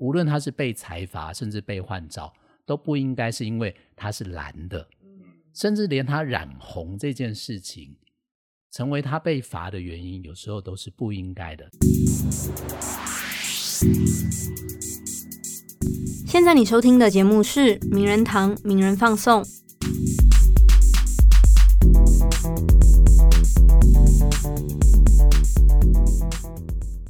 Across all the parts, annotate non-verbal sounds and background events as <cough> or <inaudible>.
无论他是被裁罚，甚至被换照，都不应该是因为他是蓝的，甚至连他染红这件事情，成为他被罚的原因，有时候都是不应该的。现在你收听的节目是《名人堂名人放送》。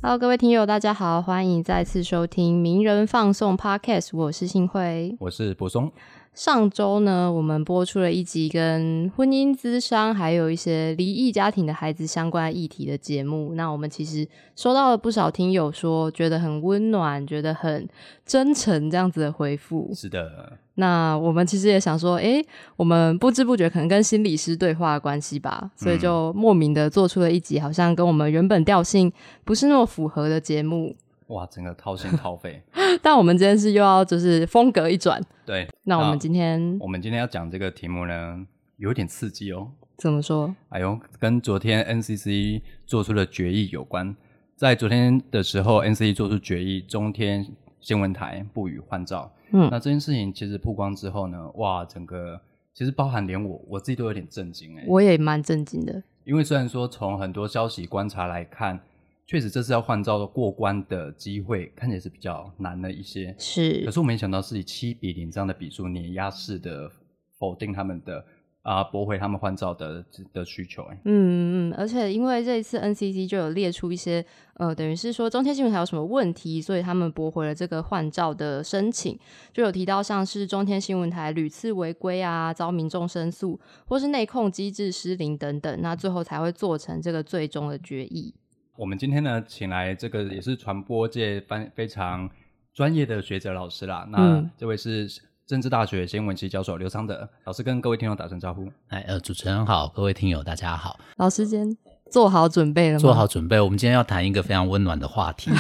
Hello，各位听友，大家好，欢迎再次收听《名人放送》Podcast，我是幸慧，我是柏松。上周呢，我们播出了一集跟婚姻咨商，还有一些离异家庭的孩子相关议题的节目。那我们其实收到了不少听友说，觉得很温暖，觉得很真诚这样子的回复。是的。那我们其实也想说，哎，我们不知不觉可能跟心理师对话的关系吧，所以就莫名的做出了一集，好像跟我们原本调性不是那么符合的节目。哇，整个掏心掏肺！<laughs> 但我们今天是又要就是风格一转，对。那我们今天，我们今天要讲这个题目呢，有点刺激哦。怎么说？哎呦，跟昨天 NCC 做出的决议有关。在昨天的时候，NCC 做出决议，中天新闻台不予换照。嗯，那这件事情其实曝光之后呢，哇，整个其实包含连我我自己都有点震惊哎。我也蛮震惊的，因为虽然说从很多消息观察来看。确实，这次要换照的过关的机会看起来是比较难的一些。是，可是我没想到是以七比零这样的比数碾压式的否定他们的啊驳回他们换照的的需求。哎，嗯嗯，而且因为这一次 NCC 就有列出一些呃，等于是说中天新闻台有什么问题，所以他们驳回了这个换照的申请，就有提到像是中天新闻台屡次违规啊，遭民众申诉，或是内控机制失灵等等，那最后才会做成这个最终的决议。我们今天呢，请来这个也是传播界非非常专业的学者老师啦。那这位是政治大学新闻系教授刘昌德老师，跟各位听友打声招呼。哎，呃，主持人好，各位听友大家好。老师今天做好准备了吗？做好准备，我们今天要谈一个非常温暖的话题。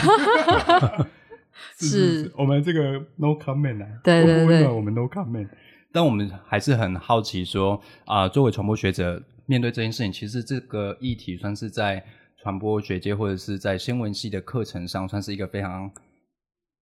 <laughs> 是，<laughs> 我们这个 no comment 啊，对对对，我们 no comment。但我们还是很好奇，说啊，作为传播学者，面对这件事情，其实这个议题算是在。传播学界或者是在新闻系的课程上，算是一个非常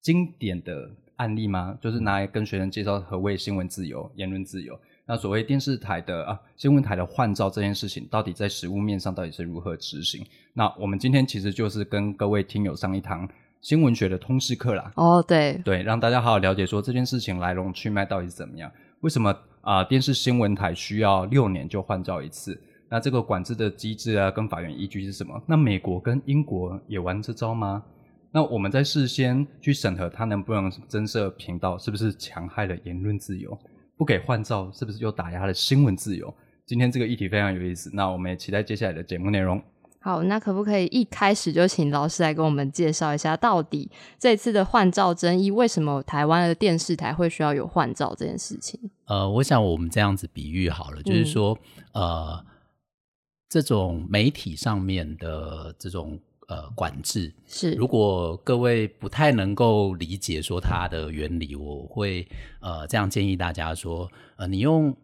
经典的案例吗？就是拿来跟学生介绍何谓新闻自由、言论自由。那所谓电视台的啊，新闻台的换照这件事情，到底在实物面上到底是如何执行？那我们今天其实就是跟各位听友上一堂新闻学的通识课啦。哦，对，对，让大家好好了解说这件事情来龙去脉到底是怎么样？为什么啊？电视新闻台需要六年就换照一次？那这个管制的机制啊，跟法院依据是什么？那美国跟英国也玩这招吗？那我们在事先去审核它能不能增设频道，是不是强害了言论自由？不给换照，是不是又打压了新闻自由？今天这个议题非常有意思，那我们也期待接下来的节目内容。好，那可不可以一开始就请老师来跟我们介绍一下，到底这次的换照争议，为什么台湾的电视台会需要有换照这件事情？呃，我想我们这样子比喻好了，就是说，呃。这种媒体上面的这种呃管制是，如果各位不太能够理解说它的原理，我会呃这样建议大家说，呃，你用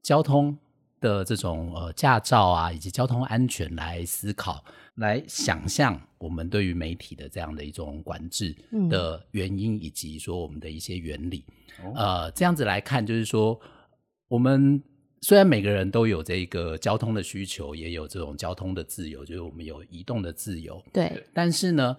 交通的这种呃驾照啊，以及交通安全来思考，来想象我们对于媒体的这样的一种管制的原因，以及说我们的一些原理，呃，这样子来看，就是说我们。虽然每个人都有这个交通的需求，也有这种交通的自由，就是我们有移动的自由。对。但是呢，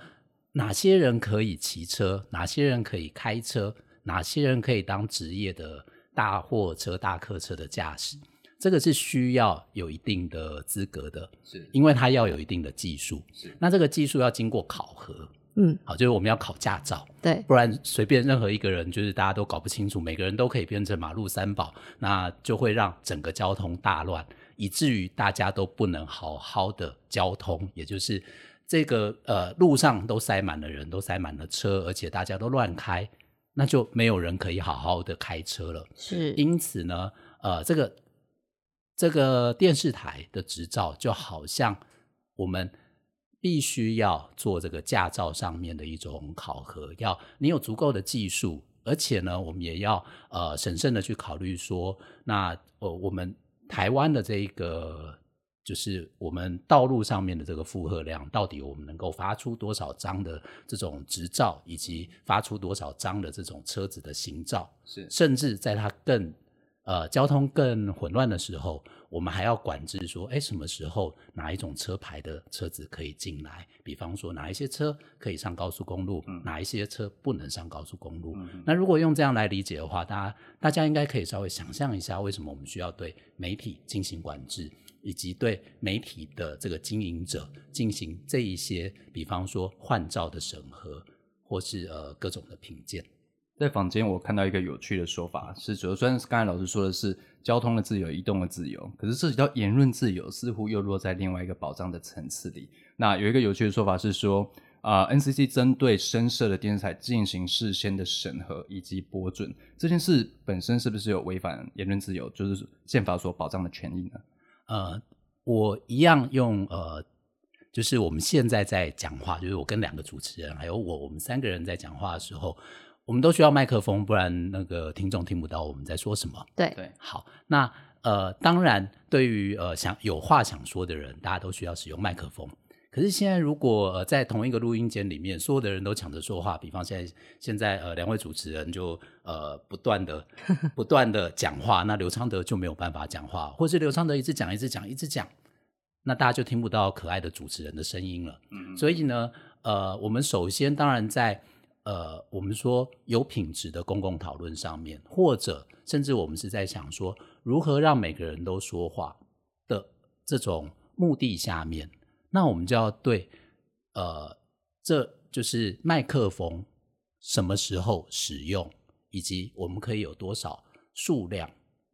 哪些人可以骑车？哪些人可以开车？哪些人可以当职业的大货车、大客车的驾驶？这个是需要有一定的资格的，是因为他要有一定的技术。是。那这个技术要经过考核。嗯，好，就是我们要考驾照，对，不然随便任何一个人，就是大家都搞不清楚，每个人都可以变成马路三宝，那就会让整个交通大乱，以至于大家都不能好好的交通，也就是这个呃路上都塞满了人，都塞满了车，而且大家都乱开，那就没有人可以好好的开车了。是，因此呢，呃，这个这个电视台的执照就好像我们。必须要做这个驾照上面的一种考核，要你有足够的技术，而且呢，我们也要呃审慎的去考虑说，那呃我们台湾的这个就是我们道路上面的这个负荷量，到底我们能够发出多少张的这种执照，以及发出多少张的这种车子的行照，是。甚至在它更呃交通更混乱的时候，我们还要管制说，哎，什么时候哪一种车牌的车子可以进来？比方说哪一些车可以上高速公路，哪一些车不能上高速公路？那如果用这样来理解的话，大家大家应该可以稍微想象一下，为什么我们需要对媒体进行管制？以及对媒体的这个经营者进行这一些，比方说换照的审核，或是呃各种的评鉴。在坊间我看到一个有趣的说法，是主要虽然刚才老师说的是交通的自由、移动的自由，可是涉及到言论自由，似乎又落在另外一个保障的层次里。那有一个有趣的说法是说，啊，NCC 针对深设的电视台进行事先的审核以及播准，这件事本身是不是有违反言论自由，就是宪法所保障的权益呢？呃，我一样用呃，就是我们现在在讲话，就是我跟两个主持人还有我，我们三个人在讲话的时候，我们都需要麦克风，不然那个听众听不到我们在说什么。对对，好，那呃，当然，对于呃想有话想说的人，大家都需要使用麦克风。可是现在，如果呃在同一个录音间里面，所有的人都抢着说话，比方现在现在呃两位主持人就呃不断的 <laughs> 不断的讲话，那刘昌德就没有办法讲话，或是刘昌德一直讲一直讲一直讲，那大家就听不到可爱的主持人的声音了。嗯，所以呢，呃，我们首先当然在呃我们说有品质的公共讨论上面，或者甚至我们是在想说如何让每个人都说话的这种目的下面。那我们就要对，呃，这就是麦克风什么时候使用，以及我们可以有多少数量，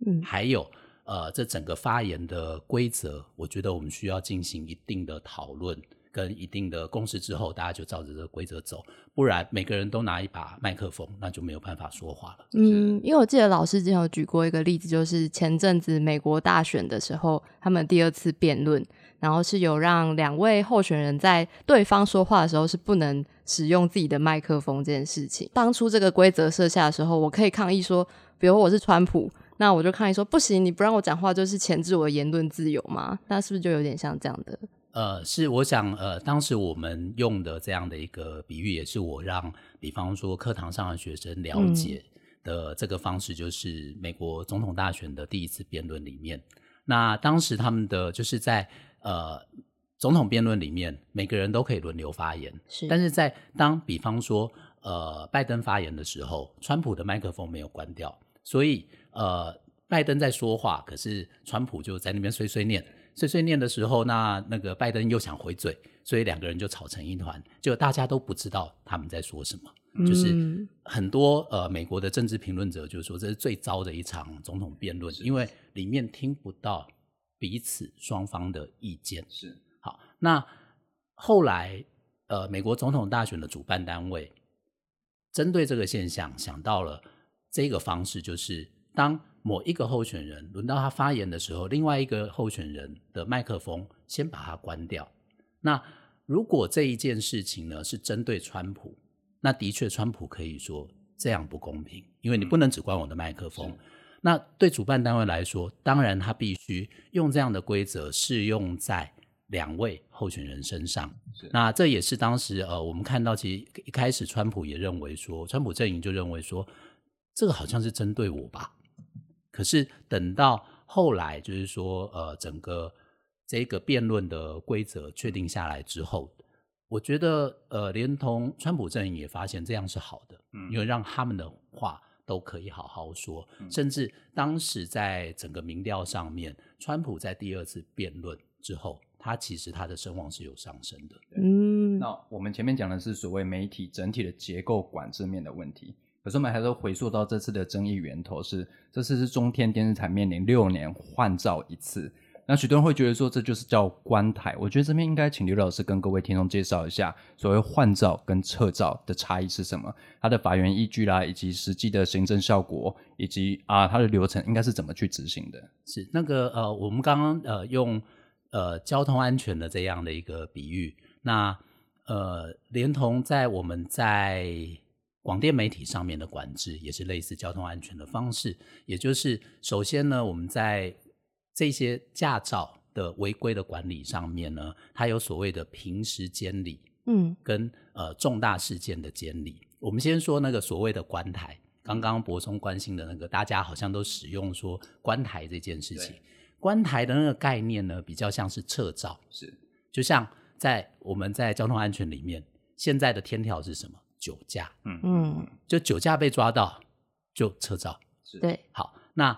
嗯，还有呃，这整个发言的规则，我觉得我们需要进行一定的讨论跟一定的共识之后，大家就照着这个规则走，不然每个人都拿一把麦克风，那就没有办法说话了。嗯，因为我记得老师之前有举过一个例子，就是前阵子美国大选的时候，他们第二次辩论。然后是有让两位候选人在对方说话的时候是不能使用自己的麦克风这件事情。当初这个规则设下的时候，我可以抗议说，比如我是川普，那我就抗议说不行，你不让我讲话就是钳制我的言论自由吗？那是不是就有点像这样的？呃，是，我想，呃，当时我们用的这样的一个比喻，也是我让，比方说课堂上的学生了解的这个方式，就是美国总统大选的第一次辩论里面，那当时他们的就是在。呃，总统辩论里面，每个人都可以轮流发言。是，但是在当比方说，呃，拜登发言的时候，川普的麦克风没有关掉，所以呃，拜登在说话，可是川普就在那边碎碎念，碎碎念的时候，那那个拜登又想回嘴，所以两个人就吵成一团，就大家都不知道他们在说什么。就是很多呃，美国的政治评论者就说，这是最糟的一场总统辩论，因为里面听不到。彼此双方的意见是好。那后来，呃，美国总统大选的主办单位针对这个现象，想到了这个方式，就是当某一个候选人轮到他发言的时候，另外一个候选人的麦克风先把它关掉。那如果这一件事情呢是针对川普，那的确川普可以说这样不公平，因为你不能只关我的麦克风。那对主办单位来说，当然他必须用这样的规则适用在两位候选人身上。那这也是当时呃，我们看到其实一开始川普也认为说，川普阵营就认为说，这个好像是针对我吧。可是等到后来，就是说呃，整个这个辩论的规则确定下来之后，我觉得呃，连同川普阵营也发现这样是好的，因为让他们的话。都可以好好说，甚至当时在整个民调上面，川普在第二次辩论之后，他其实他的声望是有上升的。嗯，那我们前面讲的是所谓媒体整体的结构管制面的问题，可是我们还是回溯到这次的争议源头是，这次是中天电视台面临六年换照一次。那许多人会觉得说，这就是叫关台。我觉得这边应该请刘老师跟各位听众介绍一下，所谓换照跟撤照的差异是什么，它的法源依据啦，以及实际的行政效果，以及啊它的流程应该是怎么去执行的。是那个呃，我们刚刚呃用呃交通安全的这样的一个比喻，那呃连同在我们在广电媒体上面的管制，也是类似交通安全的方式，也就是首先呢，我们在这些驾照的违规的管理上面呢，它有所谓的平时监理嗯跟呃重大事件的监理。我们先说那个所谓的关台，刚刚博松关心的那个，大家好像都使用说关台这件事情对。关台的那个概念呢，比较像是撤照，是就像在我们在交通安全里面，现在的天条是什么？酒驾，嗯嗯，就酒驾被抓到就撤照。是对，好，那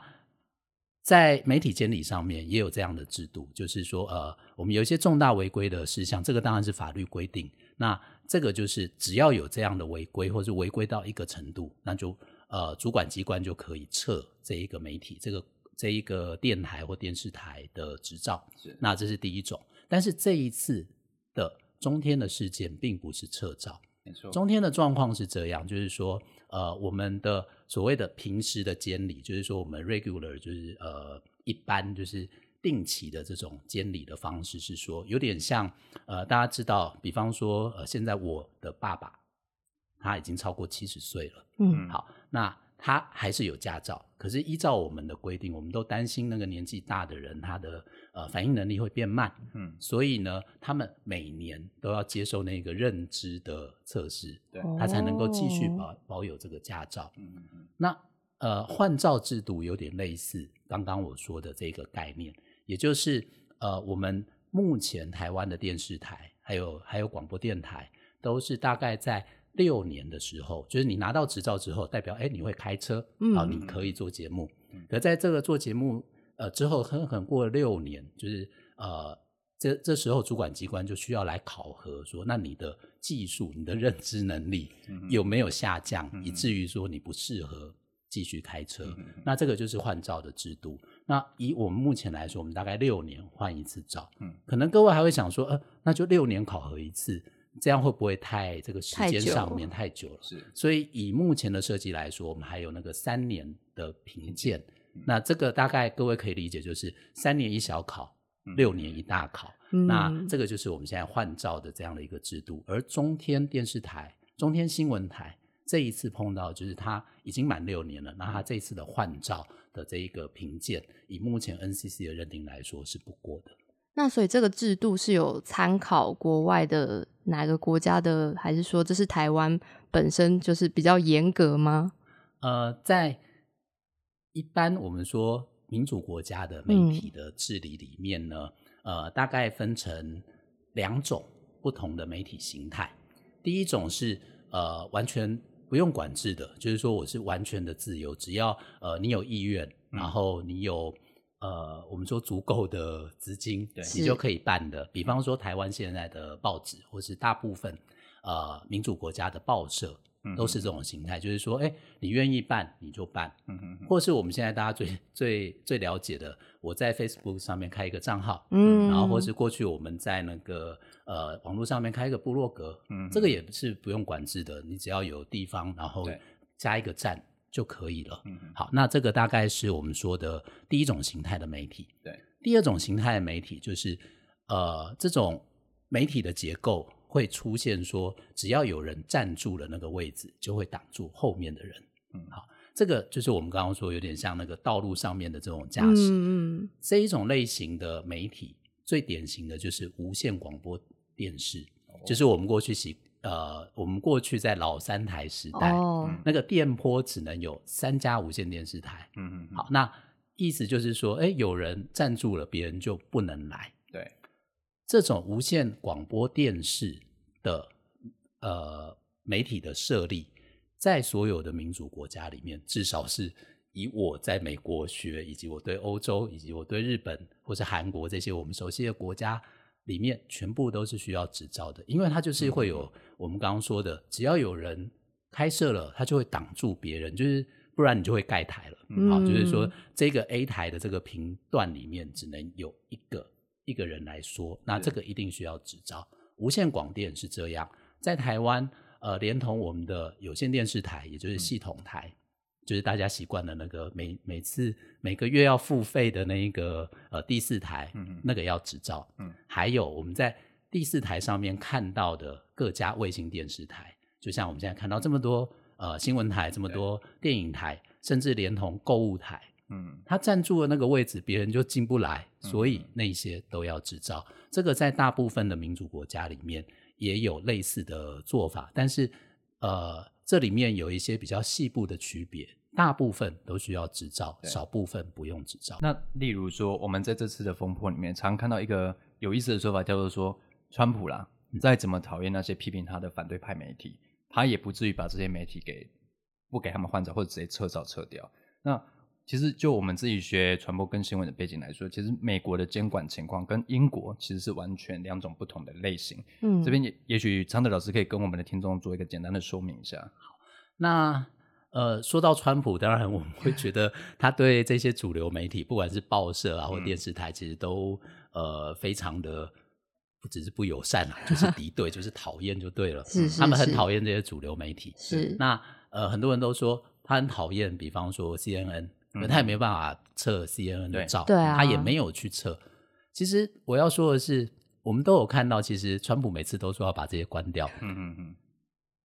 在媒体监理上面也有这样的制度，就是说，呃，我们有一些重大违规的事项，这个当然是法律规定。那这个就是只要有这样的违规，或是违规到一个程度，那就呃主管机关就可以撤这一个媒体这个这一个电台或电视台的执照。是那这是第一种，但是这一次的中天的事件并不是撤照，没错，中天的状况是这样，就是说，呃，我们的所谓的平时的监理，就是说我们 regular 就是呃一般就是定期的这种监理的方式，是说有点像呃大家知道，比方说呃现在我的爸爸他已经超过七十岁了，嗯。好，那他还是有驾照，可是依照我们的规定，我们都担心那个年纪大的人他的呃反应能力会变慢，嗯所以呢，他们每年都要接受那个认知的测试，对他才能够继续哦保保有这个驾照。嗯那呃，换照制度有点类似刚刚我说的这个概念，也就是呃，我们目前台湾的电视台还有还有广播电台都是大概在六年的时候，就是你拿到执照之后，代表哎你会开车，嗯好，你可以做节目。嗯可在这个做节目呃之后，很很过了六年，就是呃。这这时候，主管机关就需要来考核，说那你的技术、你的认知能力嗯有没有下降，嗯以至于说你不适合继续开车。嗯嗯那这个就是换照的制度。那以我们目前来说，我们大概六年换一次照。嗯可能各位还会想说，呃，那就六年考核一次，这样会不会太这个时间上面太久了？是所以以目前的设计来说，我们还有那个三年的评鉴。嗯那这个大概各位可以理解，就是三年一小考，嗯六年一大考。嗯那这个就是我们现在换照的这样的一个制度。而中天电视台、中天新闻台这一次碰到，就是它已经满六年了，那它这一次的换照的这一个评鉴，以目前 NCC 的认定来说是不过的。那所以这个制度是有参考国外的哪个国家的，还是说这是台湾本身就是比较严格吗？呃，在一般我们说民主国家的媒体的治理里面呢，呃，大概分成两种不同的媒体形态。第一种是呃完全不用管制的，就是说我是完全的自由，只要呃你有意愿，嗯然后你有呃我们说足够的资金，对你就可以办的。比方说台湾现在的报纸，或是大部分呃民主国家的报社。嗯都是这种形态，就是说，哎，你愿意办你就办，嗯嗯嗯或是我们现在大家最最最了解的，我在 Facebook 上面开一个账号，嗯，然后或。是过去我们在那个呃网络上面开一个部落格，嗯这个也是不用管制的，你只要有地方，然后对。加一个站就可以了。嗯嗯好，那这个大概是我们说的第一种形态的媒体。对，第二种形态的媒体就是呃这种媒体的结构会出现说，只要有人站住了那个位置，就会挡住后面的人。嗯好，这个就是我们刚刚说有点像那个道路上面的这种驾驶。嗯嗯这一种类型的媒体，最典型的就是无线广播电视，哦就是我们过去习呃，我们过去在老三台时代，哦，那个电波只能有三家无线电视台。嗯嗯嗯好，那意思就是说，哎，有人站住了，别人就不能来。对这种无线广播电视的呃媒体的设立，在所有的民主国家里面，至少是以我在美国学，以及我对欧洲，以及我对日本或是韩国这些我们熟悉的国家里面，全部都是需要执照的，因为它就是会有我们刚刚说的，只要有人开设了，它就会挡住别人，就是不然你就会盖台了。嗯好，就是说这个 A 台的这个频段里面只能有一个一个人来说，那是这个一定需要执照。无线广电是这样，在台湾，呃，连同我们的有线电视台，也就是系统台，就是大家习惯的那个每每次每个月要付费的那一个呃第四台，嗯嗯那个要执照。嗯，还有我们在第四台上面看到的各家卫星电视台，就像我们现在看到这么多呃新闻台，这么多电影台，甚至连同购物台，嗯他占住了那个位置，别人就进不来，所以嗯那些都要执照。这个在大部分的民主国家里面也有类似的做法，但是呃，这里面有一些比较细部的区别，大部分都需要执照，少部分不用执照。那例如说，我们在这次的风波里面，常看到一个有意思的说法，叫做说，川普啦，再怎么讨厌那些批评他的反对派媒体，他也不至于把这些媒体给不给他们换照，或者直接撤照撤掉。那其实就我们自己学传播跟新闻的背景来说，其实美国的监管情况跟英国其实是完全两种不同的类型。嗯，这边也也许常德老师可以跟我们的听众做一个简单的说明一下。好那呃，说到川普，当然我们会觉得他对这些主流媒体，不管是报社啊或嗯电视台，其实都呃非常的不只是不友善啊，就是敌对，就是讨厌就对了。<laughs> 是是他们很讨厌这些主流媒体。是那呃，很多人都说他很讨厌，比方说 CNN，可他也没办法测 CNN 的照，对啊他也没有去测。其实我要说的是，我们都有看到，其实川普每次都说要把这些关掉，嗯嗯嗯，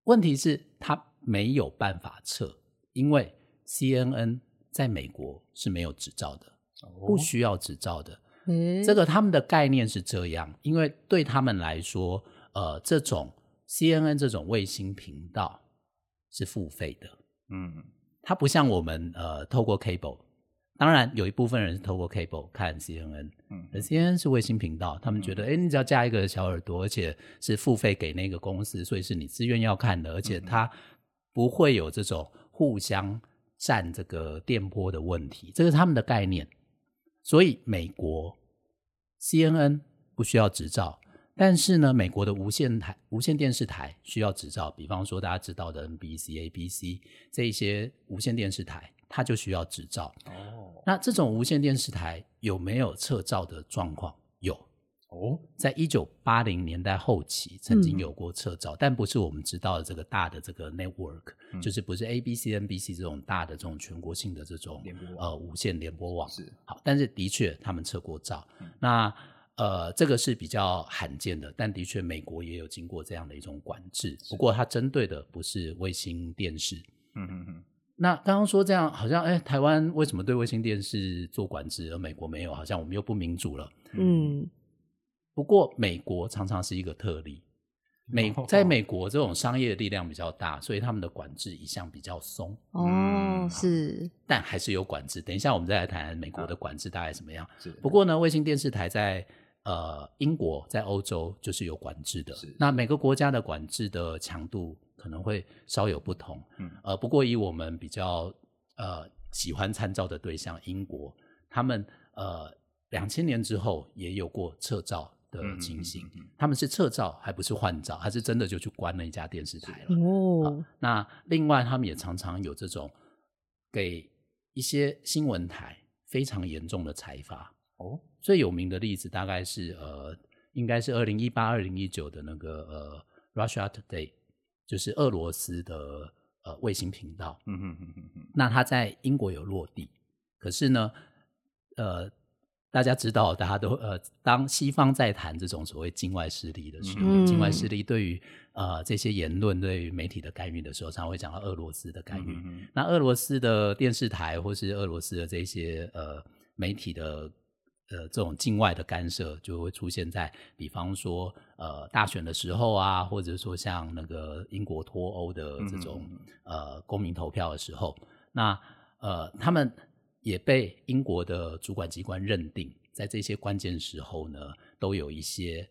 问题是，他没有办法测，因为 CNN 在美国是没有执照的，不需要执照的。诶这个他们的概念是这样，因为对他们来说，呃，这种 CNN 这种卫星频道是付费的，嗯它不像我们呃透过 cable。当然，有一部分人是透过 cable 看 CNN，嗯可 CNN 是卫星频道，他们觉得，哎、你只要加一个小耳朵，而且是付费给那个公司，所以是你自愿要看的，而且它不会有这种互相占这个电波的问题，这个是他们的概念。所以美国 CNN 不需要执照，但是呢，美国的无线台、无线电视台需要执照，比方说大家知道的 NBC、ABC 这一些无线电视台，它就需要执照。哦那这种无线电视台有没有撤照的状况？有，哦在一九八零年代后期曾经嗯。有过撤照，但不是我们知道的这个大的这个 network，、嗯。就是不是 ABC、NBC 这种大的这种全国性的这种呃无线联播网。是。好，但是的确他们撤过照，嗯。那呃这个是比较罕见的，但的确美国也有经过这样的一种管制，不过它针对的不是卫星电视。嗯嗯嗯那刚刚说这样，好像哎，台湾为什么对卫星电视做管制，而美国没有？好像我们又不民主了。嗯不过美国常常是一个特例，美哦在美国这种商业力量比较大，所以他们的管制一向比较松，哦嗯是但还是有管制。等一下我们再来谈美国的管制大概怎么样。是不过呢，卫星电视台在呃英国、在欧洲就是有管制的是。那每个国家的管制的强度可能会稍有不同。嗯呃，不过以我们比较呃喜欢参照的对象英国，他们呃两千年之后也有过撤照的情形。他们是撤照，还不是换照，还是真的就去关了一家电视台了。哦那另外，他们也常常有这种给一些新闻台非常严重的裁罚。哦最有名的例子大概是呃，应该是二零一八、二零一九的那个呃，Russia Today，就是俄罗斯的呃卫星频道。嗯嗯嗯嗯嗯那它在英国有落地，可是呢，呃，大家知道，大家都呃，当西方在谈这种所谓境外势力的时候，嗯。境外势力对于呃这些言论对于媒体的干预的时候，常常会讲到俄罗斯的干预。那俄罗斯的电视台或是俄罗斯的这些呃媒体的呃这种境外的干涉，就会出现在比方说呃大选的时候啊，或者说像那个英国脱欧的这种、呃公民投票的时候，那呃他们也被英国的主管机关认定，在这些关键时候呢，都有一些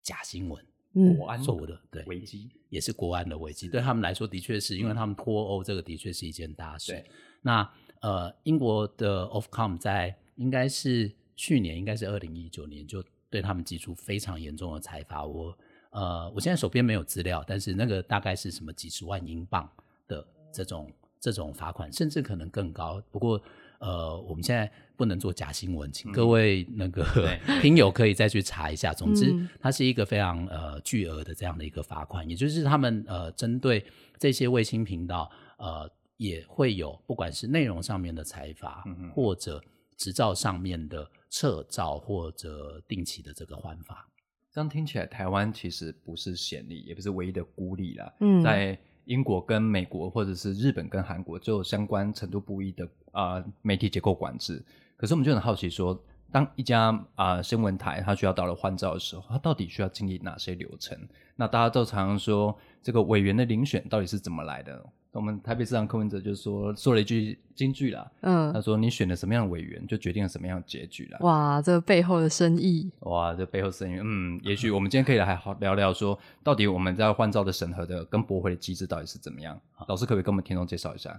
假新闻。嗯国安错误的对危机，也是国安的危机，对他们来说的确是因为他们脱欧，这个的确是一件大事对。那呃，英国的 Ofcom 在应该是去年，应该是二零一九年，就对他们寄出非常严重的裁罚。我呃，我现在手边没有资料，但是那个大概是什么几十万英镑的这种这种罚款，甚至可能更高。不过呃，我们现在不能做假新闻，请各位那个、对 <laughs> 听友可以再去查一下。总之嗯，它是一个非常呃巨额的这样的一个罚款，也就是他们呃针对这些卫星频道呃也会有不管是内容上面的裁罚，嗯或者执照上面的撤照或者定期的这个换罚。这样听起来，台湾其实不是显例，也不是唯一的孤立啦。嗯在英国跟美国或者是日本跟韩国就有相关程度不一的啊、媒体结构管制。可是我们就很好奇说，当一家啊、新闻台它需要到了换照的时候，它到底需要经历哪些流程？那大家都常常说，这个委员的遴选到底是怎么来的？我们台北市长柯文哲就说说了一句金句啦，嗯他嗯，说：“你选了什么样的委员，就决定了什么样的结局啦。”哇，这背后的深意，哇，这背后深意，嗯，也许我们今天可以来好聊聊说，到底我们在换照的审核的跟驳回的机制到底是怎么样？老师可不可以跟我们听众介绍一下？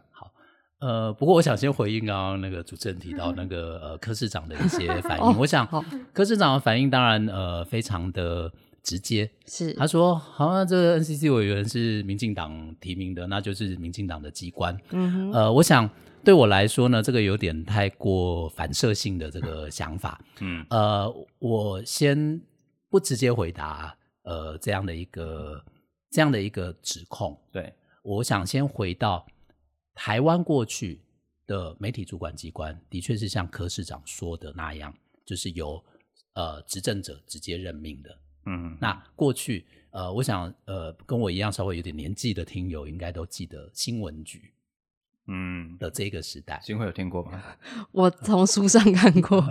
呃，不过我想先回应刚刚那个主持人提到那个呃柯市长的一些反 <laughs> 应。哦我想好柯市长的反应当然呃非常的直接，是他说好像这个 NCC 委员是民进党提名的，那就是民进党的机关。嗯哼，呃，我想对我来说呢，这个有点太过反射性的这个想法。<laughs> 嗯呃，我先不直接回答呃这样的一个这样的一个指控。对，我想先回到台湾过去的媒体主管机关，的确是像柯市长说的那样，就是由呃执政者直接任命的。嗯，那过去呃，我想呃跟我一样稍微有点年纪的听友，应该都记得新闻局嗯，的这个时代。新会有听过吗？<laughs> 我从书上看过，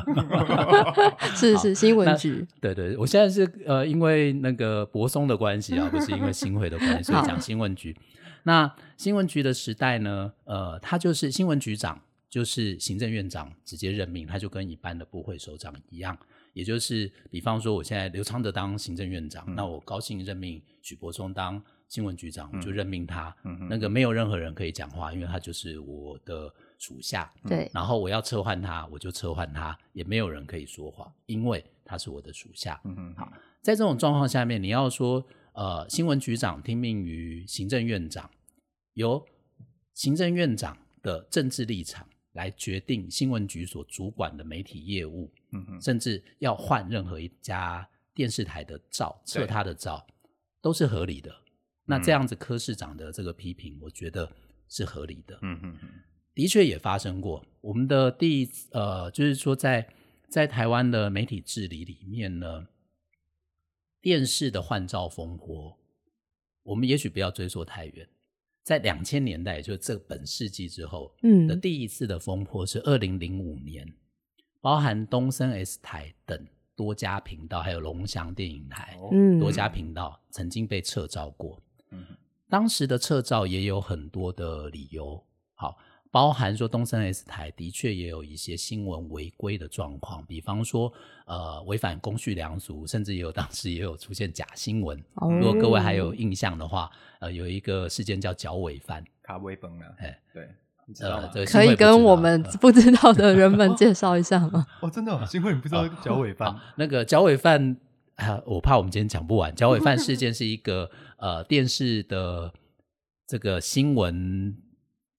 <laughs> 是是新闻局，对对，我现在是呃，因为那个博松的关系啊，不是因为新会的关系，所以讲新闻局。那新闻局的时代呢，呃，他就是新闻局长，就是行政院长直接任命，他就跟一般的部会首长一样，也就是比方说，我现在刘昌德当行政院长，嗯那我高兴任命许博松当新闻局长，我就任命他。嗯那个没有任何人可以讲话，因为他就是我的属下。对，然后我要撤换他，我就撤换他，也没有人可以说话，因为他是我的属下。嗯嗯，好，在这种状况下面，你要说呃，新闻局长听命于行政院长，由行政院长的政治立场来决定新闻局所主管的媒体业务，嗯哼，甚至要换任何一家电视台的照，撤他的照，都是合理的。那这样子，柯市长的这个批评，我觉得是合理的。嗯嗯嗯，的确也发生过。我们的第一呃，就是说在在台湾的媒体治理里面呢，电视的换照风波，我们也许不要追溯太远，在两千年代，也就是这本世纪之后，嗯的第一次的风波是二零零五年，包含东森 S 台等多家频道，还有龙翔电影台、哦嗯，多家频道曾经被撤照过。嗯当时的撤照也有很多的理由，好，包含说东森 S 台的确也有一些新闻违规的状况，比方说呃违反公序良俗，甚至也有 <laughs> 当时也有出现假新闻。哦如果各位还有印象的话，呃，有一个事件叫脚尾饭，卡威崩了，哎，对，你知道吗，？呃这个可以跟我们呃不知道的人们 <laughs> 介绍一下吗？哦，真的哦，新会你不知道脚尾饭好，那个脚尾饭啊，我怕我们今天讲不完。脚尾 <laughs> 饭事件是一个呃电视的这个新闻，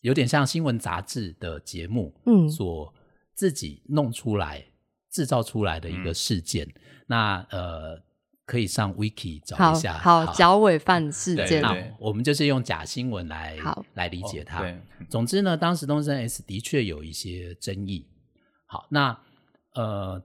有点像新闻杂志的节目，嗯所自己弄出来、制造出来的一个嗯事件。那呃，可以上 Wiki 找一下。好，脚尾饭事件，那我们就是用假新闻来好来理解它。哦，总之呢，当时东森 S 的确有一些争议。好，那呃，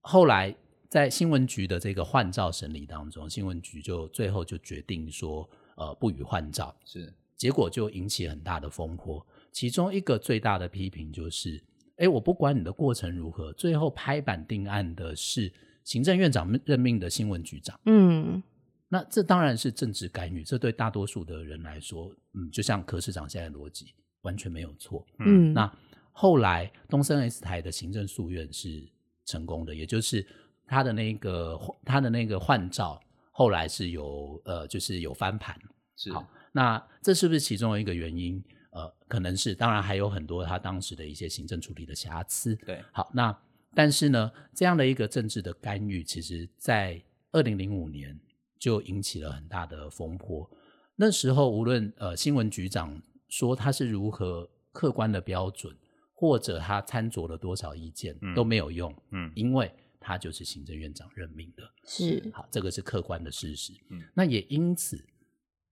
后来在新闻局的这个换照审理当中，新闻局就最后就决定说，呃，不予换照，是，结果就引起很大的风波。其中一个最大的批评就是，哎，我不管你的过程如何，最后拍板定案的是行政院长任命的新闻局长。嗯那这当然是政治干预，这对大多数的人来说，嗯，就像柯市长现在的逻辑完全没有错。嗯，那后来东森 S 台的行政诉愿是成功的，也就是他的那个他的那个换照后来是有呃，就是有翻盘。是，好，那这是不是其中一个原因？呃，可能是，当然还有很多他当时的一些行政处理的瑕疵。对，好，那但是呢，这样的一个政治的干预，其实在二零零五年就引起了很大的风波。那时候，无论呃新闻局长说他是如何客观的标准，或者他参酌了多少意见，嗯都没有用，嗯因为他就是行政院长任命的。是好，这个是客观的事实。嗯那也因此，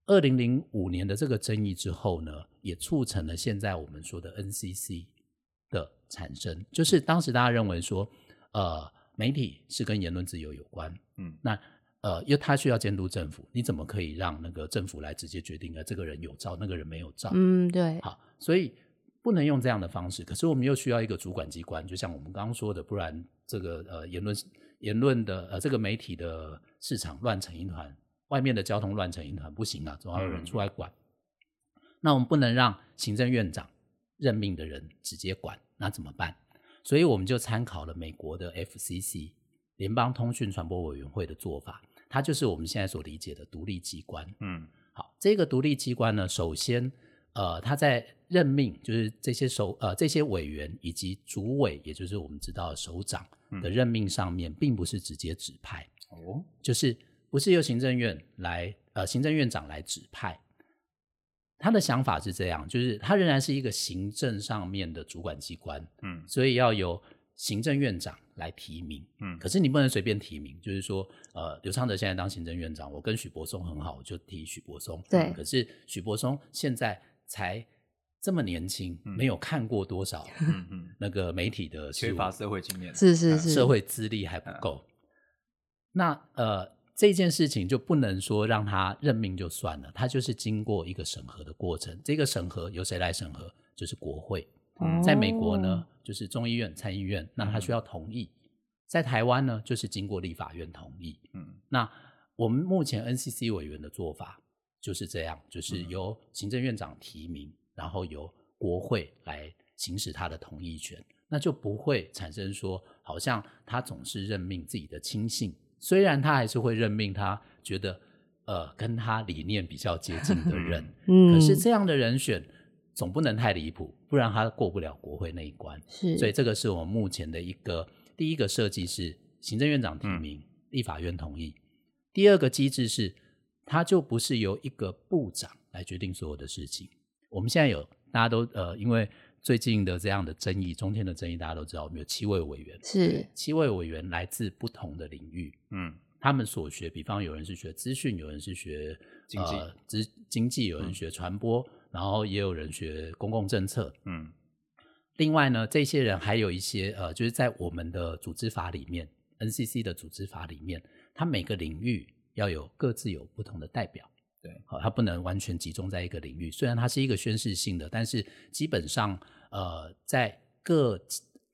二零零五年的这个争议之后呢，也促成了现在我们说的 NCC 的产生。就是当时大家认为说，呃，媒体是跟言论自由有关，嗯那呃，因为他需要监督政府，你怎么可以让那个政府来直接决定？呃，这个人有照，那个人没有照？嗯，对，好，所以不能用这样的方式。可是我们又需要一个主管机关，就像我们刚刚说的，不然这个呃言论言论的呃这个媒体的市场乱成一团，外面的交通乱成一团，不行啊，总要有人出来管。那我们不能让行政院长任命的人直接管，那怎么办？所以我们就参考了美国的 FCC。联邦通讯传播委员会的做法，它就是我们现在所理解的独立机关。嗯，好，这个独立机关呢，首先，呃，他在任命，就是这些首呃这些委员以及主委，也就是我们知道的首长的任命上面，并不是直接指派哦，就是不是由行政院来呃行政院长来指派。他的想法是这样，就是他仍然是一个行政上面的主管机关，嗯，所以要由行政院长。来提名，嗯，可是你不能随便提名，就是说，呃，刘昌德现在当行政院长，我跟许柏松很好，我就提许柏松，对。可是许柏松现在才这么年轻，没有看过多少，<laughs> 嗯嗯，那个媒体的缺乏社会经验，是是是，社会资历还不够。那呃，这件事情就不能说让他任命就算了，他就是经过一个审核的过程。这个审核由谁来审核？就是国会。在美国呢，就是众议院、参议院，那他需要同意；在台湾呢，就是经过立法院同意。嗯，那我们目前 NCC 委员的做法就是这样，就是由行政院长提名，然后由国会来行使他的同意权，那就不会产生说，好像他总是任命自己的亲信，虽然他还是会任命他觉得呃跟他理念比较接近的人，<laughs> 嗯，可是这样的人选。总不能太离谱，不然他过不了国会那一关。是，所以这个是我们目前的一个第一个设计是行政院长提名，立法院同意。第二个机制是，它就不是由一个部长来决定所有的事情。我们现在有大家都呃，因为最近的这样的争议，中天的争议，大家都知道，我们有七位委员，是七位委员来自不同的领域，嗯，他们所学，比方有人是学资讯，有人是学经济，资经济，有人学传播。然后也有人学公共政策，嗯，另外呢，这些人还有一些呃，就是在我们的组织法里面，NCC 的组织法里面，它每个领域要有各自有不同的代表，对，好，它不能完全集中在一个领域。虽然它是一个宣誓性的，但是基本上呃，在各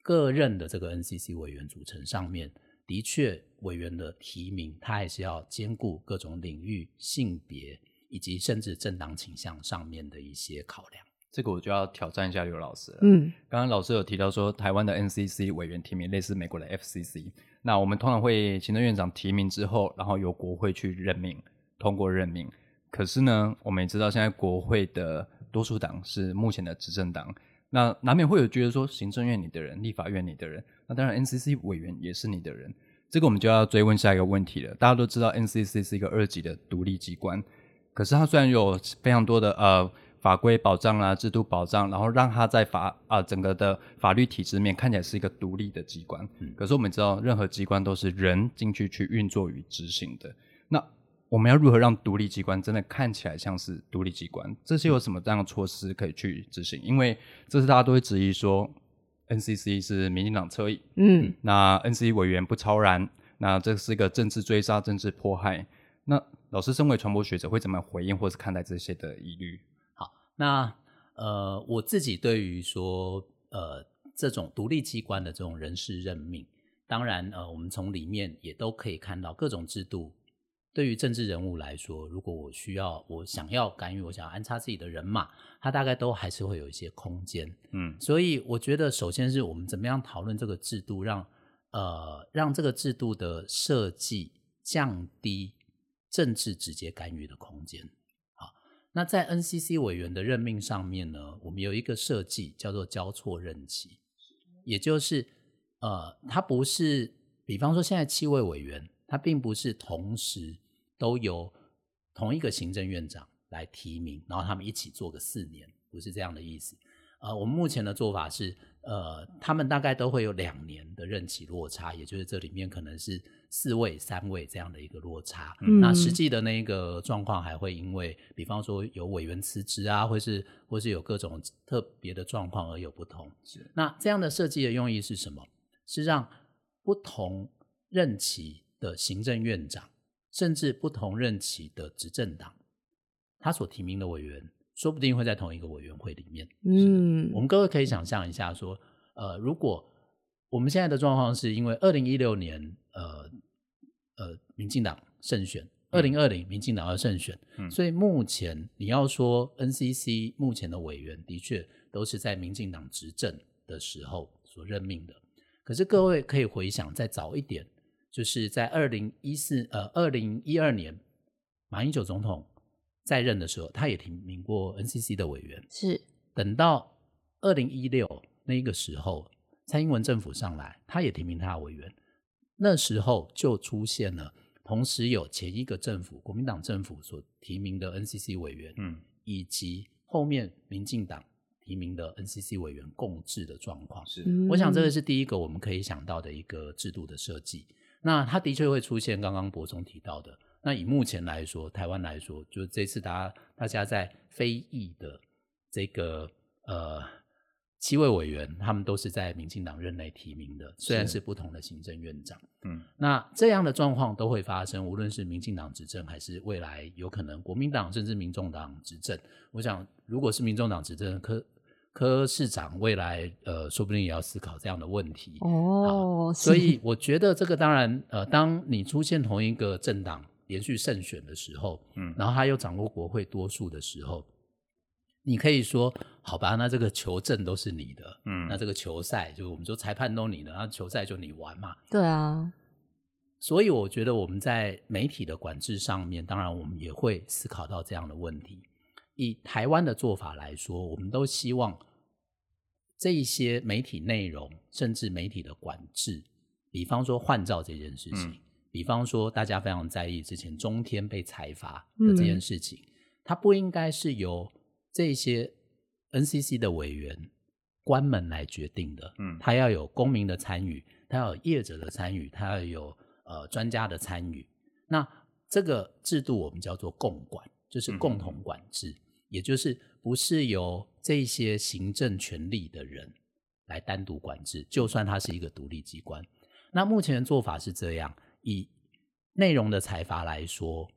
各任的这个 NCC 委员组成上面，的确委员的提名，他还是要兼顾各种领域、性别。以及甚至政党倾向上面的一些考量，这个我就要挑战一下刘老师了。嗯，刚刚老师有提到说，台湾的 NCC 委员提名类似美国的 FCC，那我们通常会行政院长提名之后，然后由国会去任命，通过任命。可是呢，我们也知道现在国会的多数党是目前的执政党，那难免会有觉得说，行政院你的人，立法院你的人，那当然 NCC 委员也是你的人。这个我们就要追问下一个问题了。大家都知道 NCC 是一个二级的独立机关。可是它虽然有非常多的呃法规保障啦、制度保障，然后让它在法啊整个的法律体制面看起来是一个独立的机关。可是我们知道，任何机关都是人进去去运作与执行的。那我们要如何让独立机关真的看起来像是独立机关？这些有什么这样的措施可以去执行？因为这是大家都会质疑说，NCC 是民进党侧翼，嗯，那 NCC 委员不超然，那这是一个政治追杀、政治迫害。那老师身为传播学者，会怎么回应或是看待这些的疑虑？好，那呃，我自己对于说呃这种独立机关的这种人事任命，当然呃，我们从里面也都可以看到各种制度。对于政治人物来说，如果我需要我想要干预，我想要安插自己的人马，他大概都还是会有一些空间。嗯，所以我觉得，首先是我们怎么样讨论这个制度，让呃让这个制度的设计降低。政治直接干预的空间，好，那在 NCC 委员的任命上面呢，我们有一个设计叫做交错任期，也就是呃，它不是，比方说现在七位委员，他并不是同时都由同一个行政院长来提名，然后他们一起做个四年，不是这样的意思。呃，我们目前的做法是，呃，他们大概都会有两年的任期落差，也就是这里面可能是四位、三位这样的一个落差。那实际的那个状况还会因为，比方说有委员辞职啊，或是或是有各种特别的状况而有不同。是，那这样的设计的用意是什么？是让不同任期的行政院长甚至不同任期的执政党，他所提名的委员，说不定会在同一个委员会里面。嗯我们各位可以想象一下，说，呃，如果我们现在的状况是因为二零一六年，呃呃，民进党胜选，二零二零民进党要胜选，嗯所以目前你要说 NCC 目前的委员的确都是在民进党执政的时候所任命的。可是各位可以回想再早一点，就是在二零一四呃二零一二年马英九总统在任的时候，他也提名过 NCC 的委员。是等到二零一六那个时候，蔡英文政府上来，他也提名他的委员，那时候就出现了，同时有前一个政府国民党政府所提名的 NCC 委员，嗯以及后面民进党提名的 NCC 委员共治的状况。是嗯我想这个是第一个我们可以想到的一个制度的设计。那它的确会出现刚刚博总提到的。那以目前来说，台湾来说，就是这次大家大家在非议的这个呃七位委员，他们都是在民进党任内提名的，虽然是不同的行政院长。嗯那这样的状况都会发生，无论是民进党执政，还是未来有可能国民党甚至民众党执政。我想，如果是民众党执政，柯柯市长未来呃，说不定也要思考这样的问题。哦，所以我觉得这个当然，呃，当你出现同一个政党连续胜选的时候，嗯然后他又掌握国会多数的时候，你可以说，好吧，那这个球证都是你的，嗯那这个球赛就我们说裁判都你的，那球赛就你玩嘛。对啊，所以我觉得我们在媒体的管制上面，当然我们也会思考到这样的问题。以台湾的做法来说，我们都希望这一些媒体内容，甚至媒体的管制，比方说换照这件事情，嗯比方说大家非常在意之前中天被裁罚的这件事情，它不应该是由这些 NCC 的委员关门来决定的。嗯他要有公民的参与，他要有业者的参与，他要有呃专家的参与。那这个制度我们叫做共管，就是共同管制，也就是不是由这些行政权力的人来单独管制，就算它是一个独立机关。那目前的做法是这样，以内容的财阀来说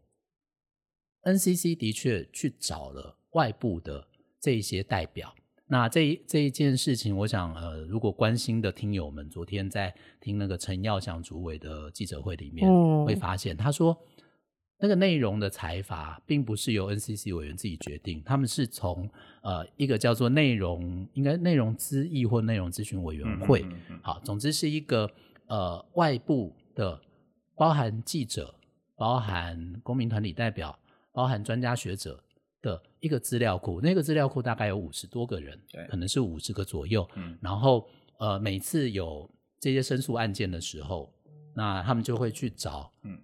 ，NCC 的确去找了外部的这一些代表。那这一这一件事情，我想，呃，如果关心的听友们，昨天在听那个陈耀祥主委的记者会里面，哦会发现他说，那个内容的裁罚并不是由 NCC 委员自己决定，他们是从呃一个叫做内容应该内容咨议或内容咨询委员会，嗯嗯嗯好，总之是一个呃外部的，包含记者、包含公民团体代表、包含专家学者的一个资料库。那个资料库大概有五十多个人对，可能是五十个左右。嗯然后呃，每次有这些申诉案件的时候，那他们就会去找嗯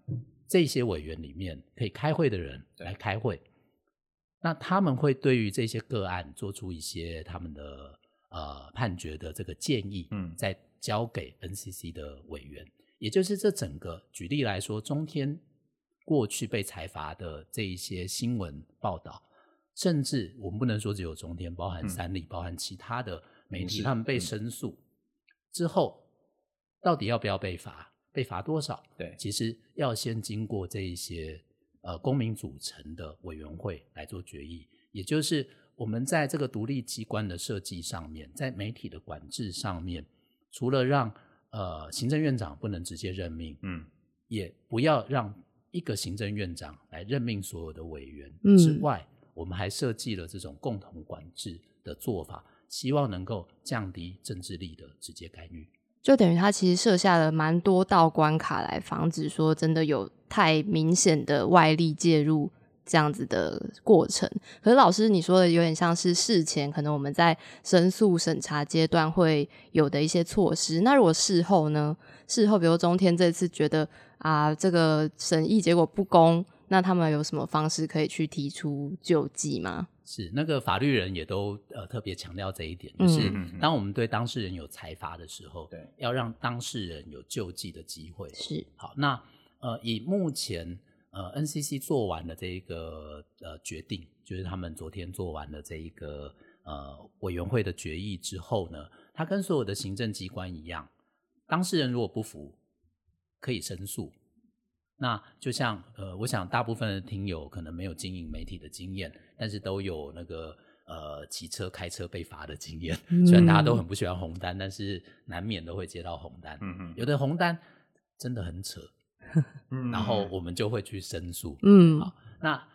这些委员里面可以开会的人来开会。那他们会对于这些个案做出一些他们的呃判决的这个建议，嗯再交给 NCC 的委员。也就是这整个举例来说，中天过去被裁罚的这一些新闻报道，甚至我们不能说只有中天，包含嗯。三立，包含其他的媒体，他们被嗯。申诉、之后，到底要不要被罚？被罚多少？对。其实要先经过这一些呃公民组成的委员会来做决议，也就是我们在这个独立机关的设计上面，在媒体的管制上面，除了让呃行政院长不能直接任命，嗯。也不要让一个行政院长来任命所有的委员嗯之外，我们还设计了这种共同管制的做法，希望能够降低政治力的直接干预。就等于他其实设下了蛮多道关卡来防止说真的有太明显的外力介入这样子的过程。可是老师你说的有点像是事前可能我们在申诉审查阶段会有的一些措施，那如果事后呢？事后比如中天这次觉得啊这个审议结果不公，那他们有什么方式可以去提出救济吗？是那个法律人也都呃特别强调这一点，就是当我们对当事人有裁罚的时候，对，要让当事人有救济的机会。是好，那呃，以目前呃 NCC 做完了这一个呃决定，就是他们昨天做完了这一个呃委员会的决议之后呢，他跟所有的行政机关一样，当事人如果不服，可以申诉。那就像呃，我想大部分的听友可能没有经营媒体的经验，但是都有那个呃骑车开车被罚的经验。虽然大家都很不喜欢红单，但是难免都会接到红单。嗯嗯有的红单真的很扯，<laughs> 嗯然后我们就会去申诉。嗯好，那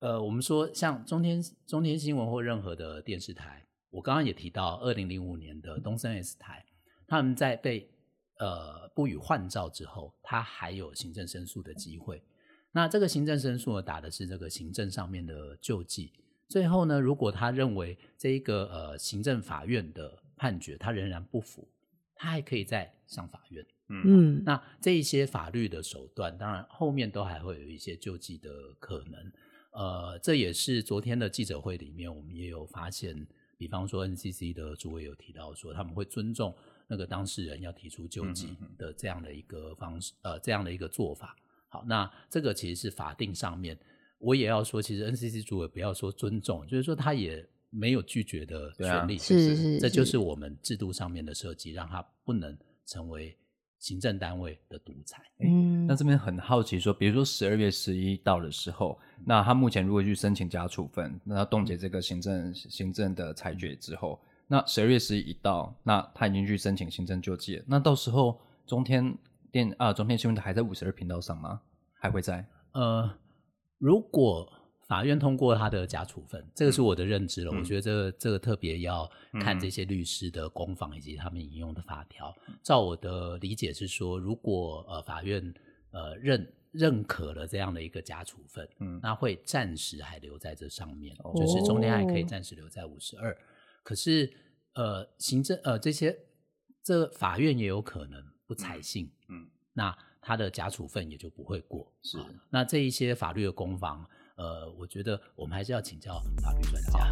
呃，我们说像中天中天新闻或任何的电视台，我刚刚也提到，二零零五年的东森 S 台，他们在被呃不予换照之后，他还有行政申诉的机会。那这个行政申诉呢，打的是这个行政上面的救济。最后呢，如果他认为这一个呃行政法院的判决他仍然不服，他还可以再上法院。嗯嗯那这一些法律的手段，当然后面都还会有一些救济的可能。呃，这也是昨天的记者会里面，我们也有发现，比方说 NCC 的主委有提到说，他们会尊重那个当事人要提出救济的这样的一个方式，呃，这样的一个做法。好，那这个其实是法定上面，我也要说，其实 NCC 主委不要说尊重，就是说他也没有拒绝的权利，是是，这就是我们制度上面的设计，让他不能成为行政单位的独裁。嗯那这边很好奇说，比如说十二月十一到的时候，那他目前如果去申请加处分，那他冻结这个行政行政的裁决之后，那十二月十一一到，那他已经去申请行政救济，那到时候中天电啊中天新闻台还在五十二频道上吗？还会在？呃，如果法院通过他的假处分，这个是我的认知了。嗯我觉得这个这个特别要看嗯这些律师的攻防以及他们引用的法条。照我的理解是说，如果呃法院呃认认可了这样的一个假处分，嗯那会暂时还留在这上面，哦就是中间还可以暂时留在五十二。可是呃行政呃这些这法院也有可能不采信，嗯，那他的假处分也就不会过。是好那这一些法律的攻防，呃，我觉得我们还是要请教法律专家。